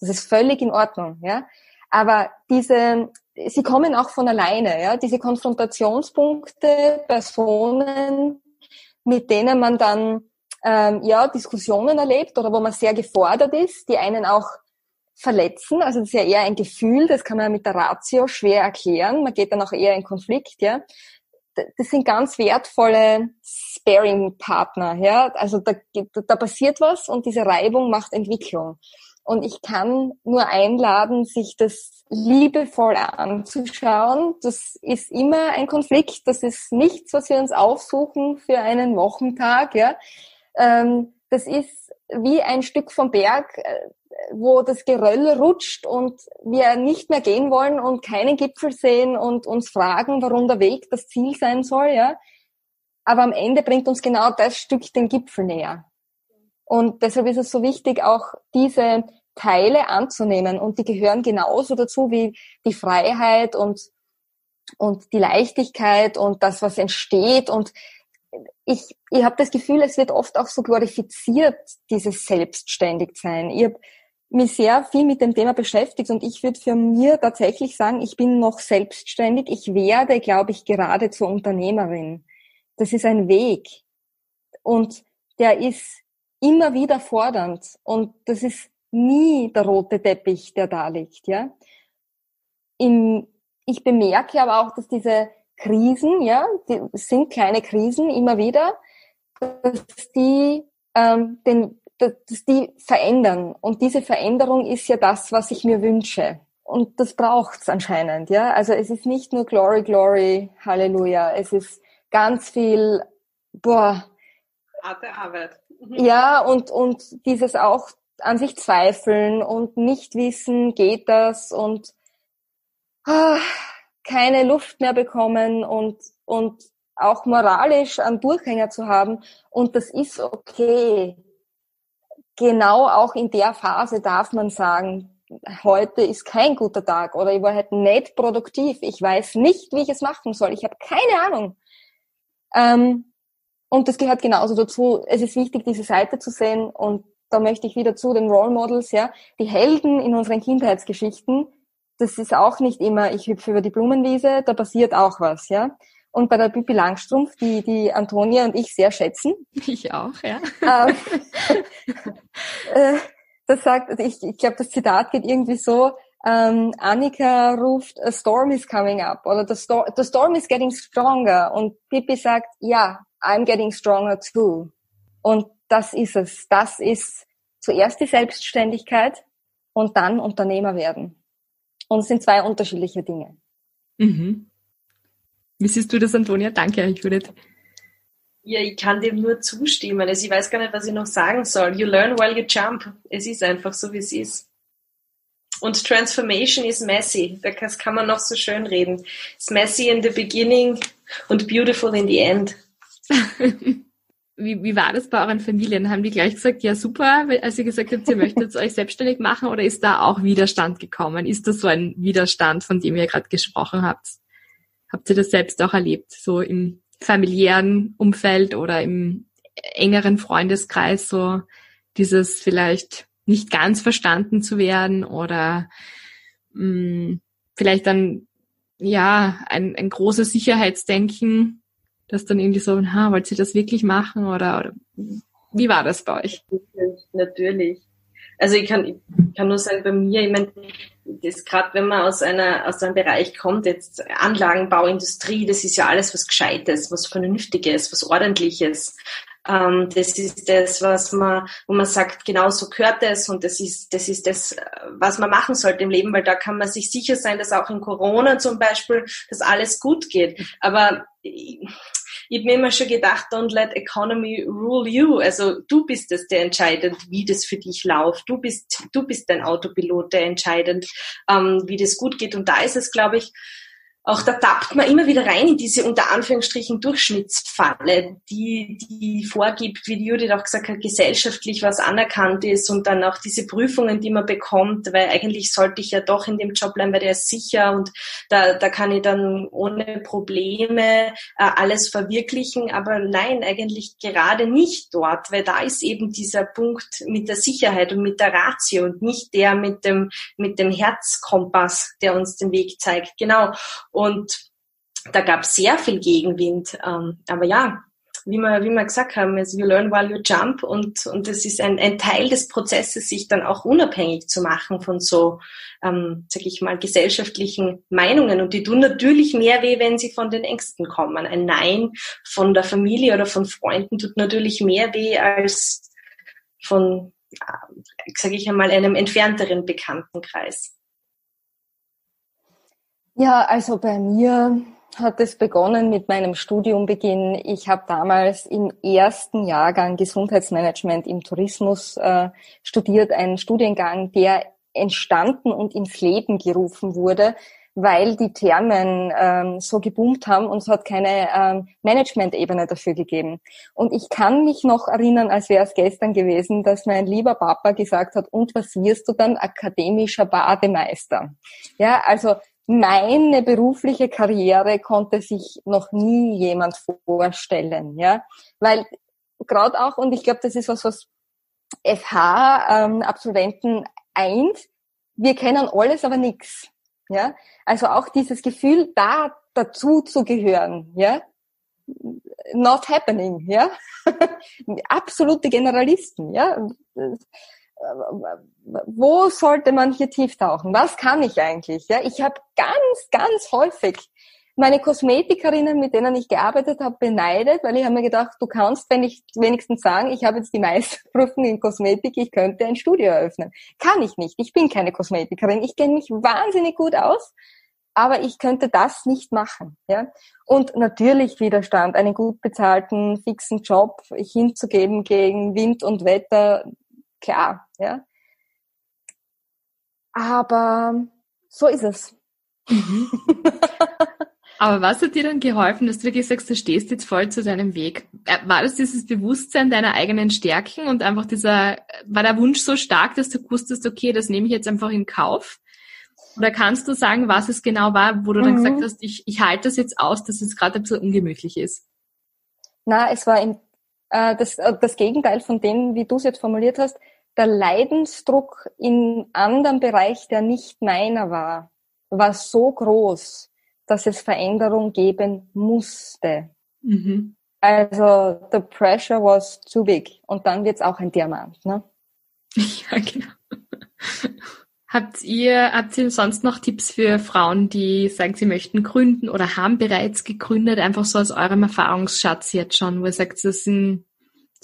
Das ist völlig in Ordnung, ja. Aber diese, sie kommen auch von alleine, ja. Diese Konfrontationspunkte, Personen, mit denen man dann ähm, ja, Diskussionen erlebt oder wo man sehr gefordert ist, die einen auch verletzen. Also das ist ja eher ein Gefühl, das kann man mit der Ratio schwer erklären. Man geht dann auch eher in Konflikt, ja. Das sind ganz wertvolle Sparing-Partner, ja. Also da, da passiert was und diese Reibung macht Entwicklung. Und ich kann nur einladen, sich das liebevoll anzuschauen. Das ist immer ein Konflikt. Das ist nichts, was wir uns aufsuchen für einen Wochentag, ja. Ähm, das ist wie ein Stück vom Berg, äh, wo das Geröll rutscht und wir nicht mehr gehen wollen und keinen Gipfel sehen und uns fragen, warum der Weg das Ziel sein soll, ja. Aber am Ende bringt uns genau das Stück den Gipfel näher. Und deshalb ist es so wichtig, auch diese Teile anzunehmen und die gehören genauso dazu wie die Freiheit und und die Leichtigkeit und das, was entsteht und ich, ich habe das Gefühl, es wird oft auch so glorifiziert, dieses Selbstständigsein. Ich habe mich sehr viel mit dem Thema beschäftigt und ich würde für mir tatsächlich sagen, ich bin noch selbstständig. Ich werde, glaube ich, gerade zur Unternehmerin. Das ist ein Weg und der ist immer wieder fordernd und das ist nie der rote Teppich, der da liegt. Ja? In, ich bemerke aber auch, dass diese Krisen, ja, die sind kleine Krisen immer wieder, dass die, ähm, den, dass die verändern. Und diese Veränderung ist ja das, was ich mir wünsche. Und das braucht's anscheinend, ja. Also es ist nicht nur Glory, Glory, Halleluja. Es ist ganz viel, boah, harte Arbeit. Mhm. Ja, und, und dieses auch an sich zweifeln und nicht wissen, geht das und ah, keine Luft mehr bekommen und, und auch moralisch einen Durchhänger zu haben. Und das ist okay. Genau auch in der Phase darf man sagen, heute ist kein guter Tag oder ich war halt nicht produktiv. Ich weiß nicht, wie ich es machen soll. Ich habe keine Ahnung. Ähm, und das gehört genauso dazu. Es ist wichtig, diese Seite zu sehen. Und da möchte ich wieder zu den Role Models, ja. Die Helden in unseren Kindheitsgeschichten, das ist auch nicht immer, ich hüpfe über die Blumenwiese, da passiert auch was, ja. Und bei der Pippi Langstrumpf, die, die Antonia und ich sehr schätzen. Ich auch, ja. Ähm, äh, das sagt, ich, ich glaube, das Zitat geht irgendwie so, ähm, Annika ruft, a storm is coming up oder the, sto the storm is getting stronger und Pippi sagt, ja, I'm getting stronger too. Und das ist es. Das ist zuerst die Selbstständigkeit und dann Unternehmer werden. Und es sind zwei unterschiedliche Dinge. Mhm. Wie siehst du das, Antonia? Danke, Judith. Ja, ich kann dem nur zustimmen. Also ich weiß gar nicht, was ich noch sagen soll. You learn while you jump. Es ist einfach so, wie es ist. Und Transformation is messy. Das kann man noch so schön reden. It's messy in the beginning und beautiful in the end. wie, wie war das bei euren Familien? Haben die gleich gesagt, ja super, als ihr gesagt habt, ihr möchtet euch selbstständig machen oder ist da auch Widerstand gekommen? Ist das so ein Widerstand, von dem ihr gerade gesprochen habt? Habt ihr das selbst auch erlebt, so im familiären Umfeld oder im engeren Freundeskreis, so dieses vielleicht nicht ganz verstanden zu werden oder mh, mm, vielleicht dann ja ein, ein großes Sicherheitsdenken das dann irgendwie so, ha, wollt ihr das wirklich machen oder, oder wie war das bei euch? Natürlich. Also ich kann, ich kann nur sagen, bei mir, ich meine, das gerade wenn man aus einer aus einem Bereich kommt, jetzt Anlagenbauindustrie, das ist ja alles was Gescheites, was Vernünftiges, was Ordentliches. Ähm, das ist das, was man, wo man sagt, genau so gehört es und das ist, das ist das, was man machen sollte im Leben, weil da kann man sich sicher sein, dass auch in Corona zum Beispiel, dass alles gut geht. Aber ich, ich habe mir immer schon gedacht, don't let economy rule you. Also du bist es, der entscheidet, wie das für dich läuft. Du bist, du bist dein Autopilot, der entscheidet, ähm, wie das gut geht. Und da ist es, glaube ich, auch da tappt man immer wieder rein in diese unter Anführungsstrichen Durchschnittsfalle, die, die vorgibt, wie Judith auch gesagt hat, gesellschaftlich was anerkannt ist und dann auch diese Prüfungen, die man bekommt, weil eigentlich sollte ich ja doch in dem Job bleiben, weil der ist sicher und da, da kann ich dann ohne Probleme äh, alles verwirklichen. Aber nein, eigentlich gerade nicht dort, weil da ist eben dieser Punkt mit der Sicherheit und mit der Ratio und nicht der mit dem, mit dem Herzkompass, der uns den Weg zeigt. Genau. Und da gab es sehr viel Gegenwind. Ähm, aber ja, wie wir, wie wir gesagt haben, also you learn while you jump und, und das ist ein, ein Teil des Prozesses, sich dann auch unabhängig zu machen von so, ähm, sag ich mal, gesellschaftlichen Meinungen. Und die tun natürlich mehr weh, wenn sie von den Ängsten kommen. Ein Nein von der Familie oder von Freunden tut natürlich mehr weh als von, äh, sage ich einmal, einem entfernteren Bekanntenkreis. Ja, also bei mir hat es begonnen mit meinem Studiumbeginn. Ich habe damals im ersten Jahrgang Gesundheitsmanagement im Tourismus äh, studiert, einen Studiengang, der entstanden und ins Leben gerufen wurde, weil die Thermen ähm, so geboomt haben und es hat keine ähm, Management-Ebene dafür gegeben. Und ich kann mich noch erinnern, als wäre es gestern gewesen, dass mein lieber Papa gesagt hat, und was wirst du dann? Akademischer Bademeister. Ja, also meine berufliche Karriere konnte sich noch nie jemand vorstellen, ja, weil gerade auch und ich glaube, das ist was, was FH-Absolventen ähm, eint, wir kennen alles, aber nichts, ja, also auch dieses Gefühl, da dazu zu gehören, ja, not happening, ja, absolute Generalisten, ja wo sollte man hier tief tauchen? Was kann ich eigentlich? Ja, ich habe ganz, ganz häufig meine Kosmetikerinnen, mit denen ich gearbeitet habe, beneidet, weil ich habe mir gedacht, du kannst, wenn ich wenigstens sagen, ich habe jetzt die Meisterprüfung in Kosmetik, ich könnte ein Studio eröffnen. Kann ich nicht. Ich bin keine Kosmetikerin. Ich kenne mich wahnsinnig gut aus, aber ich könnte das nicht machen. Ja? Und natürlich Widerstand, einen gut bezahlten, fixen Job hinzugeben gegen Wind und Wetter, klar. Ja? Aber so ist es. Mhm. Aber was hat dir dann geholfen, dass du wirklich sagst, du stehst jetzt voll zu deinem Weg? Äh, war das dieses Bewusstsein deiner eigenen Stärken und einfach dieser, war der Wunsch so stark, dass du wusstest, okay, das nehme ich jetzt einfach in Kauf? Oder kannst du sagen, was es genau war, wo du dann mhm. gesagt hast, ich, ich halte das jetzt aus, dass es gerade ein bisschen ungemütlich ist? Na, es war im, äh, das, äh, das Gegenteil von dem, wie du es jetzt formuliert hast. Der Leidensdruck in anderen Bereich, der nicht meiner war, war so groß, dass es Veränderung geben musste. Mhm. Also the pressure was too big. Und dann wird's auch ein Diamant, ne? Ja, genau. Habt ihr, habt ihr sonst noch Tipps für Frauen, die sagen, sie möchten gründen oder haben bereits gegründet, einfach so aus eurem Erfahrungsschatz jetzt schon, wo ihr sagt, das sind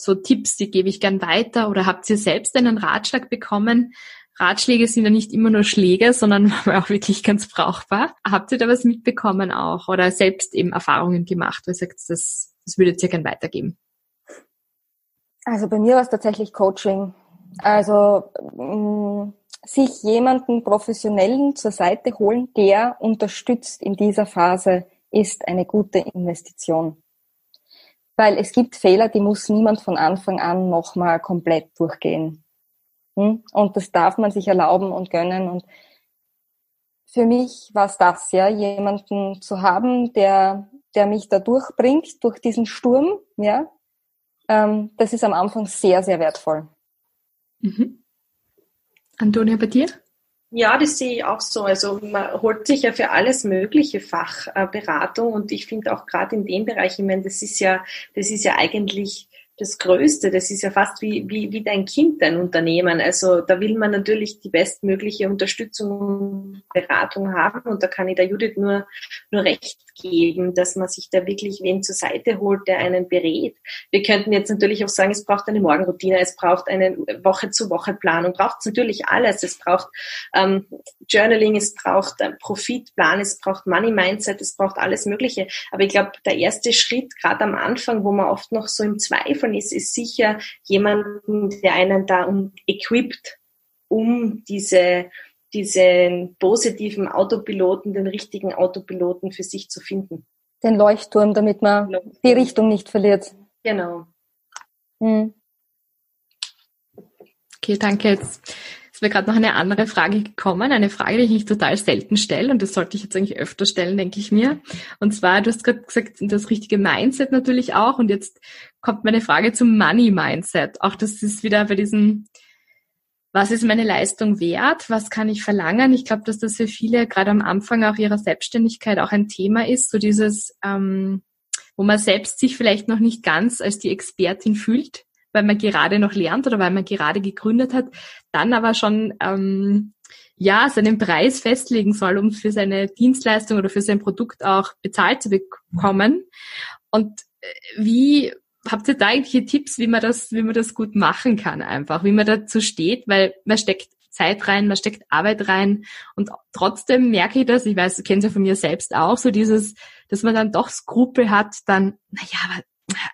so Tipps, die gebe ich gern weiter oder habt ihr selbst einen Ratschlag bekommen? Ratschläge sind ja nicht immer nur Schläge, sondern auch wirklich ganz brauchbar. Habt ihr da was mitbekommen auch oder selbst eben Erfahrungen gemacht, wo ihr sagt, das, das würdet ihr gern weitergeben? Also bei mir war es tatsächlich Coaching. Also mh, mm, sich jemanden professionellen zur Seite holen, der unterstützt in dieser Phase, ist eine gute Investition. Weil es gibt Fehler, die muss niemand von Anfang an nochmal komplett durchgehen. Hm? Und das darf man sich erlauben und gönnen. Und für mich war es das, ja, jemanden zu haben, der, der mich da durchbringt, durch diesen Sturm, ja. Ähm, das ist am Anfang sehr, sehr wertvoll. Mhm. Antonia, bei dir? Ja, das sehe ich auch so. Also man holt sich ja für alles mögliche Fachberatung und ich finde auch gerade in dem Bereich, ich meine, das ist ja, das ist ja eigentlich das Größte. Das ist ja fast wie, wie, wie dein Kind, dein Unternehmen. Also da will man natürlich die bestmögliche Unterstützung und Beratung haben. Und da kann ich der Judith nur, nur recht geben, dass man sich da wirklich wen zur Seite holt, der einen berät. Wir könnten jetzt natürlich auch sagen, es braucht eine Morgenroutine, es braucht eine Woche-zu-Woche-Planung, braucht es natürlich alles. Es braucht ähm, Journaling, es braucht einen Profitplan, es braucht Money-Mindset, es braucht alles Mögliche. Aber ich glaube, der erste Schritt, gerade am Anfang, wo man oft noch so im Zweifel ist, ist sicher jemanden, der einen da um, equipt, um diese diesen positiven Autopiloten, den richtigen Autopiloten für sich zu finden. Den Leuchtturm, damit man Leuchtturm. die Richtung nicht verliert. Genau. Hm. Okay, danke. Jetzt ist mir gerade noch eine andere Frage gekommen, eine Frage, die ich mich total selten stelle und das sollte ich jetzt eigentlich öfter stellen, denke ich mir. Und zwar, du hast gerade gesagt, das richtige Mindset natürlich auch und jetzt kommt meine Frage zum Money Mindset. Auch das ist wieder bei diesem was ist meine Leistung wert, was kann ich verlangen. Ich glaube, dass das für viele gerade am Anfang auch ihrer Selbstständigkeit auch ein Thema ist, so dieses, ähm, wo man selbst sich vielleicht noch nicht ganz als die Expertin fühlt, weil man gerade noch lernt oder weil man gerade gegründet hat, dann aber schon ähm, ja seinen Preis festlegen soll, um für seine Dienstleistung oder für sein Produkt auch bezahlt zu bekommen. Und äh, wie habt ihr da irgendwelche Tipps, wie man das, wie man das gut machen kann einfach, wie man dazu steht, weil man steckt Zeit rein, man steckt Arbeit rein und trotzdem merke ich das, ich weiß, du kennst ja von mir selbst auch, so dieses, dass man dann doch Skrupel hat, dann, naja, aber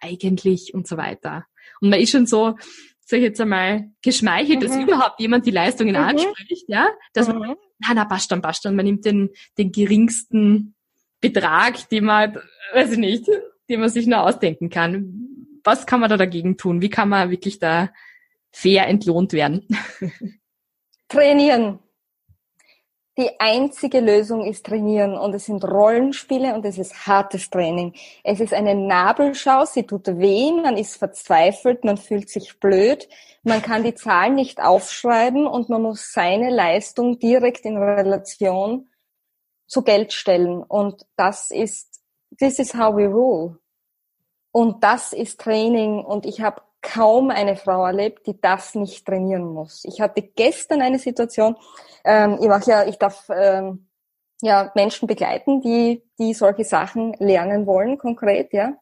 eigentlich und so weiter. Und man ist schon so, sag ich jetzt einmal, geschmeichelt, mhm. dass überhaupt jemand die Leistungen mhm. anspricht, ja, dass mhm. man, na, na, passt dann, passt dann, man nimmt den, den geringsten Betrag, den man, weiß ich nicht, den man sich nur ausdenken kann was kann man da dagegen tun? Wie kann man wirklich da fair entlohnt werden? Trainieren. Die einzige Lösung ist trainieren und es sind Rollenspiele und es ist hartes Training. Es ist eine Nabelschau, sie tut weh, man ist verzweifelt, man fühlt sich blöd, man kann die Zahlen nicht aufschreiben und man muss seine Leistung direkt in Relation zu Geld stellen und das ist, this is how we rule. Und das ist Training und ich habe kaum eine Frau erlebt, die das nicht trainieren muss. Ich hatte gestern eine Situation, ähm, ich mache ja, ich darf ähm, ja Menschen begleiten, die, die solche Sachen lernen wollen, konkret, ja.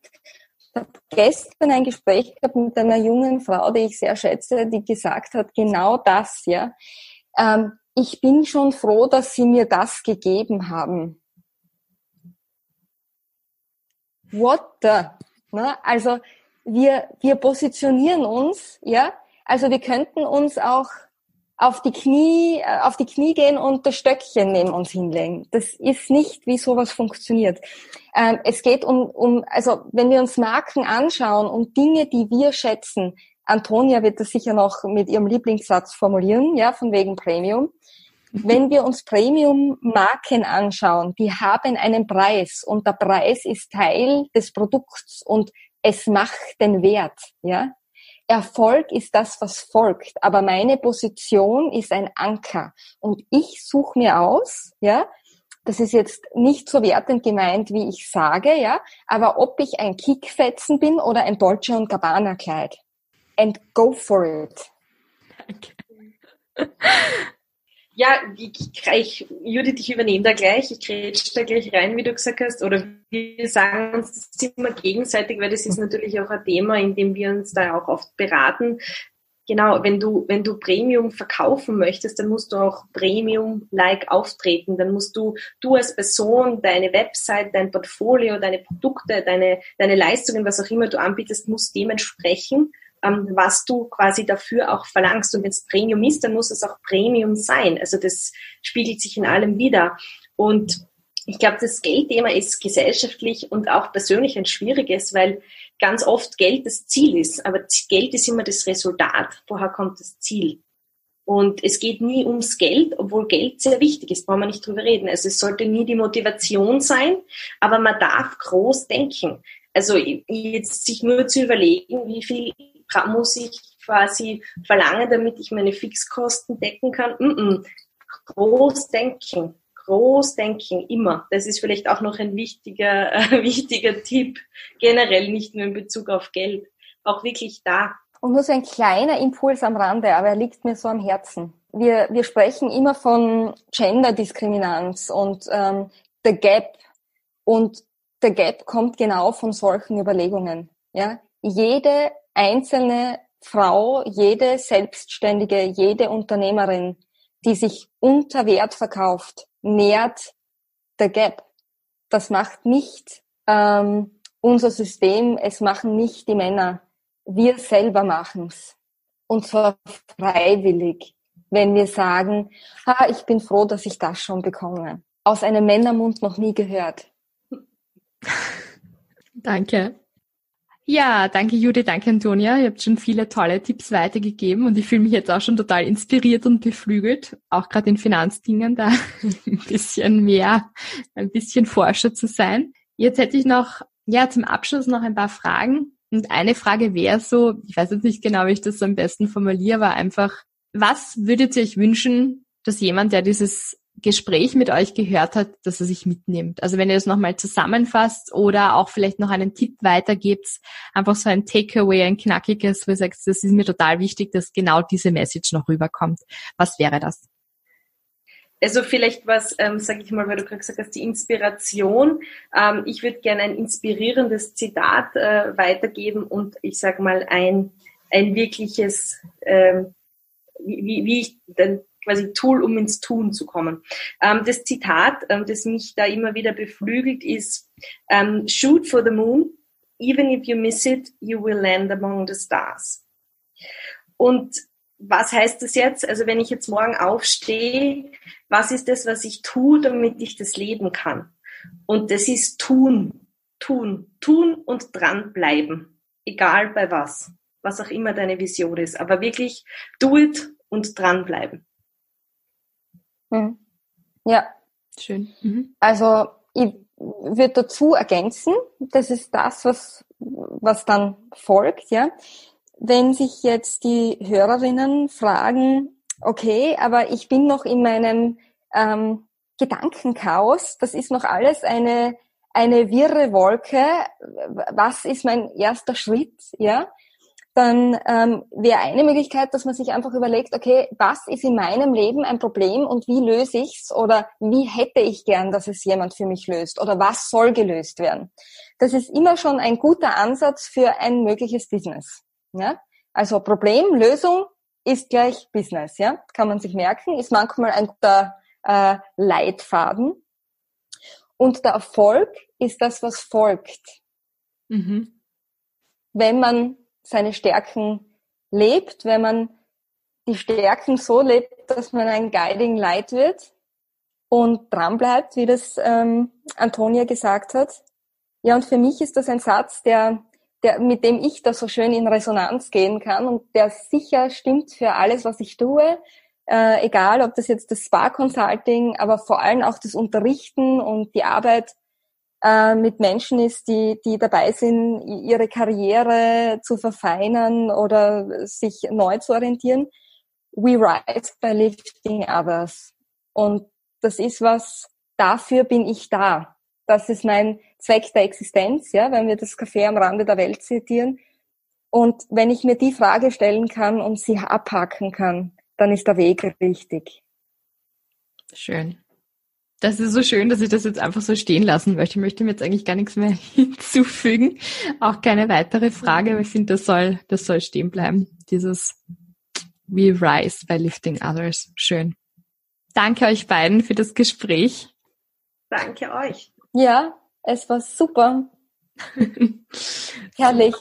Ich habe gestern ein Gespräch gehabt mit einer jungen Frau, die ich sehr schätze, die gesagt hat, genau das, ja. Ähm, ich bin schon froh, dass sie mir das gegeben haben. What the? Ne? Also wir, wir positionieren uns, ja, also wir könnten uns auch auf die Knie, äh, auf die Knie gehen und das Stöckchen neben uns hinlegen. Das ist nicht, wie sowas funktioniert. Ähm, es geht um, um, also wenn wir uns Marken anschauen und Dinge, die wir schätzen, Antonia wird das sicher noch mit ihrem Lieblingssatz formulieren, ja, von wegen Premium. Wenn wir uns Premium-Marken anschauen, die haben einen Preis und der Preis ist Teil des Produkts und es macht den Wert, ja. Erfolg ist das, was folgt, aber meine Position ist ein Anker und ich suche mir aus, ja, das ist jetzt nicht so wertend gemeint, wie ich sage, ja, aber ob ich ein Kickfetzen bin oder ein Dolce und Gabbana Kleid. And go for it. Okay. Ja, ich, ich, Judith, ich übernehme da gleich, ich grätsch da gleich rein, wie du gesagt hast, oder wir sagen uns das immer gegenseitig, weil das ist natürlich auch ein Thema, in dem wir uns da auch oft beraten. Genau, wenn du, wenn du Premium verkaufen möchtest, dann musst du auch Premium-like auftreten. Dann musst du, du als Person, deine Website, dein Portfolio, deine Produkte, deine, deine Leistungen, was auch immer du anbietest, muss dementsprechend ähm, was du quasi dafür auch verlangst. Und wenn es Premium ist, dann muss es auch Premium sein. Also das spiegelt sich in allem wieder. Und ich glaube, das Geldthema ist gesellschaftlich und auch persönlich ein schwieriges, weil ganz oft Geld das Ziel ist. Aber Geld ist immer das Resultat. Woher kommt das Ziel? Und es geht nie ums Geld, obwohl Geld sehr wichtig ist, brauchen wir nicht drüber reden. Also es sollte nie die Motivation sein, aber man darf groß denken. Also jetzt sich nur zu überlegen, wie viel muss ich quasi verlangen, damit ich meine Fixkosten decken kann. Mm -mm. Großdenken, Großdenken, immer. Das ist vielleicht auch noch ein wichtiger, äh, wichtiger Tipp, generell nicht nur in Bezug auf Geld, auch wirklich da. Und nur so ein kleiner Impuls am Rande, aber er liegt mir so am Herzen. Wir, wir sprechen immer von Gender-Diskriminanz und ähm, The Gap. Und The Gap kommt genau von solchen Überlegungen. Ja? Jede einzelne Frau, jede Selbstständige, jede Unternehmerin, die sich unter Wert verkauft, nährt der Gap. Das macht nicht ähm, unser System, es machen nicht die Männer. Wir selber machen's. Und zwar freiwillig, wenn wir sagen, ah, ich bin froh, dass ich das schon bekomme. Aus einem Männermund noch nie gehört. Danke. Ja, danke Judy, danke Antonia. Ihr habt schon viele tolle Tipps weitergegeben und ich fühle mich jetzt auch schon total inspiriert und beflügelt, auch gerade in Finanzdingen da ein bisschen mehr, ein bisschen Forscher zu sein. Jetzt hätte ich noch, ja, zum Abschluss noch ein paar Fragen. Und eine Frage wäre so, ich weiß jetzt nicht genau, wie ich das am besten formuliere, aber einfach, was würdet ihr euch wünschen, dass jemand, der dieses Gespräch mit euch gehört hat, dass er sich mitnimmt. Also wenn ihr das nochmal zusammenfasst oder auch vielleicht noch einen Tipp weitergibt, einfach so ein Takeaway, ein knackiges, wo ihr sagt, das ist mir total wichtig, dass genau diese Message noch rüberkommt. Was wäre das? Also vielleicht was, ähm, sage ich mal, weil du gerade gesagt hast, die Inspiration. Ähm, ich würde gerne ein inspirierendes Zitat äh, weitergeben und ich sage mal ein, ein wirkliches, ähm, wie, wie ich dann quasi Tool, um ins Tun zu kommen. Ähm, das Zitat, ähm, das mich da immer wieder beflügelt, ist ähm, Shoot for the moon, even if you miss it, you will land among the stars. Und was heißt das jetzt? Also wenn ich jetzt morgen aufstehe, was ist das, was ich tue, damit ich das leben kann? Und das ist tun, tun, tun und dranbleiben. Egal bei was. Was auch immer deine Vision ist. Aber wirklich do it und dranbleiben. Mhm. Ja. Schön. Mhm. Also ich würde dazu ergänzen, das ist das, was, was dann folgt, ja. Wenn sich jetzt die Hörerinnen fragen, okay, aber ich bin noch in meinem ähm, Gedankenchaos, das ist noch alles eine, eine wirre Wolke, was ist mein erster Schritt, ja? Dann ähm, wäre eine Möglichkeit, dass man sich einfach überlegt, okay, was ist in meinem Leben ein Problem und wie löse ich's oder wie hätte ich gern, dass es jemand für mich löst oder was soll gelöst werden. Das ist immer schon ein guter Ansatz für ein mögliches Business. Ja? Also Problem, Lösung ist gleich Business, ja, kann man sich merken, ist manchmal ein guter äh, Leitfaden. Und der Erfolg ist das, was folgt. Mhm. Wenn man seine Stärken lebt, wenn man die Stärken so lebt, dass man ein Guiding Light wird und dran bleibt, wie das ähm, Antonia gesagt hat. Ja, und für mich ist das ein Satz, der, der, mit dem ich da so schön in Resonanz gehen kann und der sicher stimmt für alles, was ich tue. Äh, egal, ob das jetzt das Spa Consulting, aber vor allem auch das Unterrichten und die Arbeit äh, mit Menschen ist, die, die dabei sind, ihre Karriere zu verfeinern oder sich neu zu orientieren. We rise by lifting others. Und das ist was, dafür bin ich da. Das ist mein Zweck der Existenz, ja, wenn wir das Café am Rande der Welt zitieren. Und wenn ich mir die Frage stellen kann und sie abhaken kann, dann ist der Weg richtig. Schön. Das ist so schön, dass ich das jetzt einfach so stehen lassen möchte. Ich möchte mir jetzt eigentlich gar nichts mehr hinzufügen. Auch keine weitere Frage, aber ich finde, das soll, das soll stehen bleiben. Dieses We rise by lifting others. Schön. Danke euch beiden für das Gespräch. Danke euch. Ja, es war super. Herrlich.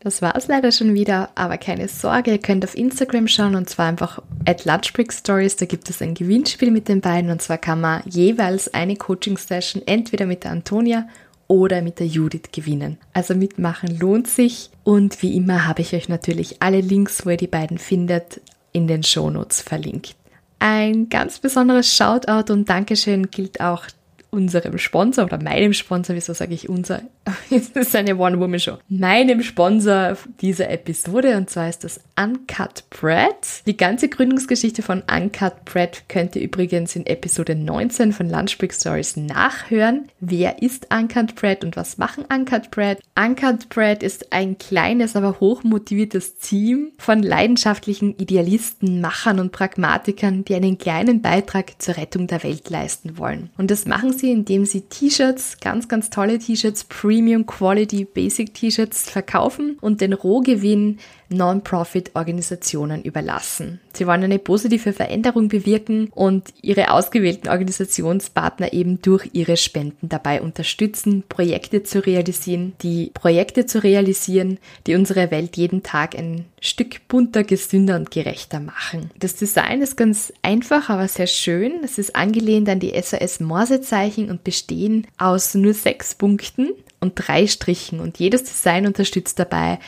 Das war es leider schon wieder, aber keine Sorge, ihr könnt auf Instagram schauen und zwar einfach at Lunchbreak Stories. Da gibt es ein Gewinnspiel mit den beiden und zwar kann man jeweils eine Coaching-Session entweder mit der Antonia oder mit der Judith gewinnen. Also mitmachen lohnt sich und wie immer habe ich euch natürlich alle Links, wo ihr die beiden findet, in den Shownotes verlinkt. Ein ganz besonderes Shoutout und Dankeschön gilt auch unserem Sponsor oder meinem Sponsor, wieso sage ich unser? Es ist eine One-Woman-Show. Meinem Sponsor dieser Episode und zwar ist das Uncut Bread. Die ganze Gründungsgeschichte von Uncut Bread könnt ihr übrigens in Episode 19 von Lunchbreak Stories nachhören. Wer ist Uncut Bread und was machen Uncut Bread? Uncut Bread ist ein kleines, aber hochmotiviertes Team von leidenschaftlichen Idealisten, Machern und Pragmatikern, die einen kleinen Beitrag zur Rettung der Welt leisten wollen. Und das machen sie, indem sie T-Shirts, ganz, ganz tolle T-Shirts, Premium Quality Basic T-Shirts verkaufen und den Rohgewinn Non-Profit-Organisationen überlassen. Sie wollen eine positive Veränderung bewirken und ihre ausgewählten Organisationspartner eben durch ihre Spenden dabei unterstützen, Projekte zu realisieren, die Projekte zu realisieren, die unsere Welt jeden Tag ein Stück bunter, gesünder und gerechter machen. Das Design ist ganz einfach, aber sehr schön. Es ist angelehnt an die SAS Morsezeichen und bestehen aus nur sechs Punkten und drei Strichen und jedes Design unterstützt dabei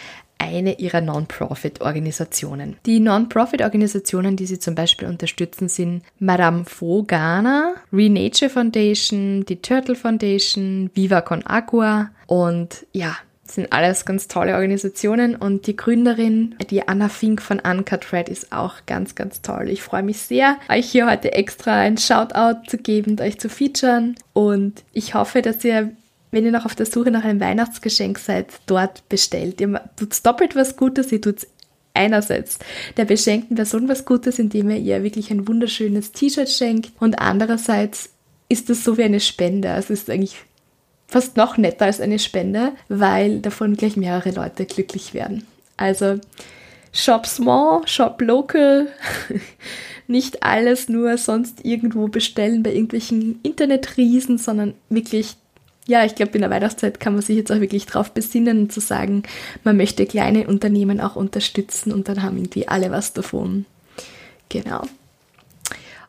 eine ihrer Non-Profit-Organisationen. Die Non-Profit-Organisationen, die sie zum Beispiel unterstützen, sind Madame Fogana, Renature Foundation, die Turtle Foundation, Viva Con Agua und ja, sind alles ganz tolle Organisationen und die Gründerin, die Anna Fink von Uncut Red, ist auch ganz, ganz toll. Ich freue mich sehr, euch hier heute extra ein Shoutout zu geben und euch zu featuren und ich hoffe, dass ihr wenn ihr noch auf der Suche nach einem Weihnachtsgeschenk seid, dort bestellt. Ihr tut doppelt was Gutes, ihr tut einerseits der beschenkten Person was Gutes, indem ihr ihr wirklich ein wunderschönes T-Shirt schenkt und andererseits ist das so wie eine Spende. Es ist eigentlich fast noch netter als eine Spende, weil davon gleich mehrere Leute glücklich werden. Also shop small, shop local, nicht alles nur sonst irgendwo bestellen bei irgendwelchen Internetriesen, sondern wirklich ja, ich glaube, in der Weihnachtszeit kann man sich jetzt auch wirklich drauf besinnen und zu sagen, man möchte kleine Unternehmen auch unterstützen und dann haben irgendwie alle was davon. Genau.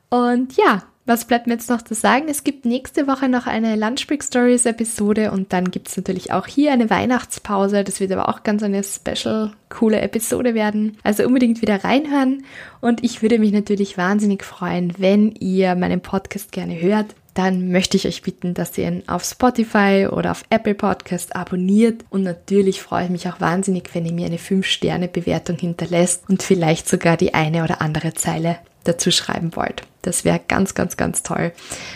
Und ja, was bleibt mir jetzt noch zu sagen? Es gibt nächste Woche noch eine Lunchbreak Stories Episode und dann gibt es natürlich auch hier eine Weihnachtspause. Das wird aber auch ganz eine special, coole Episode werden. Also unbedingt wieder reinhören und ich würde mich natürlich wahnsinnig freuen, wenn ihr meinen Podcast gerne hört dann möchte ich euch bitten, dass ihr ihn auf Spotify oder auf Apple Podcast abonniert. Und natürlich freue ich mich auch wahnsinnig, wenn ihr mir eine 5-Sterne-Bewertung hinterlässt und vielleicht sogar die eine oder andere Zeile dazu schreiben wollt. Das wäre ganz, ganz, ganz toll.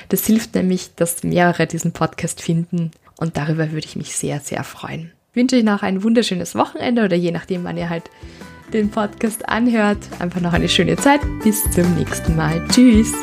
Das hilft nämlich, dass mehrere diesen Podcast finden und darüber würde ich mich sehr, sehr freuen. Ich wünsche euch noch ein wunderschönes Wochenende oder je nachdem, wann ihr halt den Podcast anhört. Einfach noch eine schöne Zeit. Bis zum nächsten Mal. Tschüss.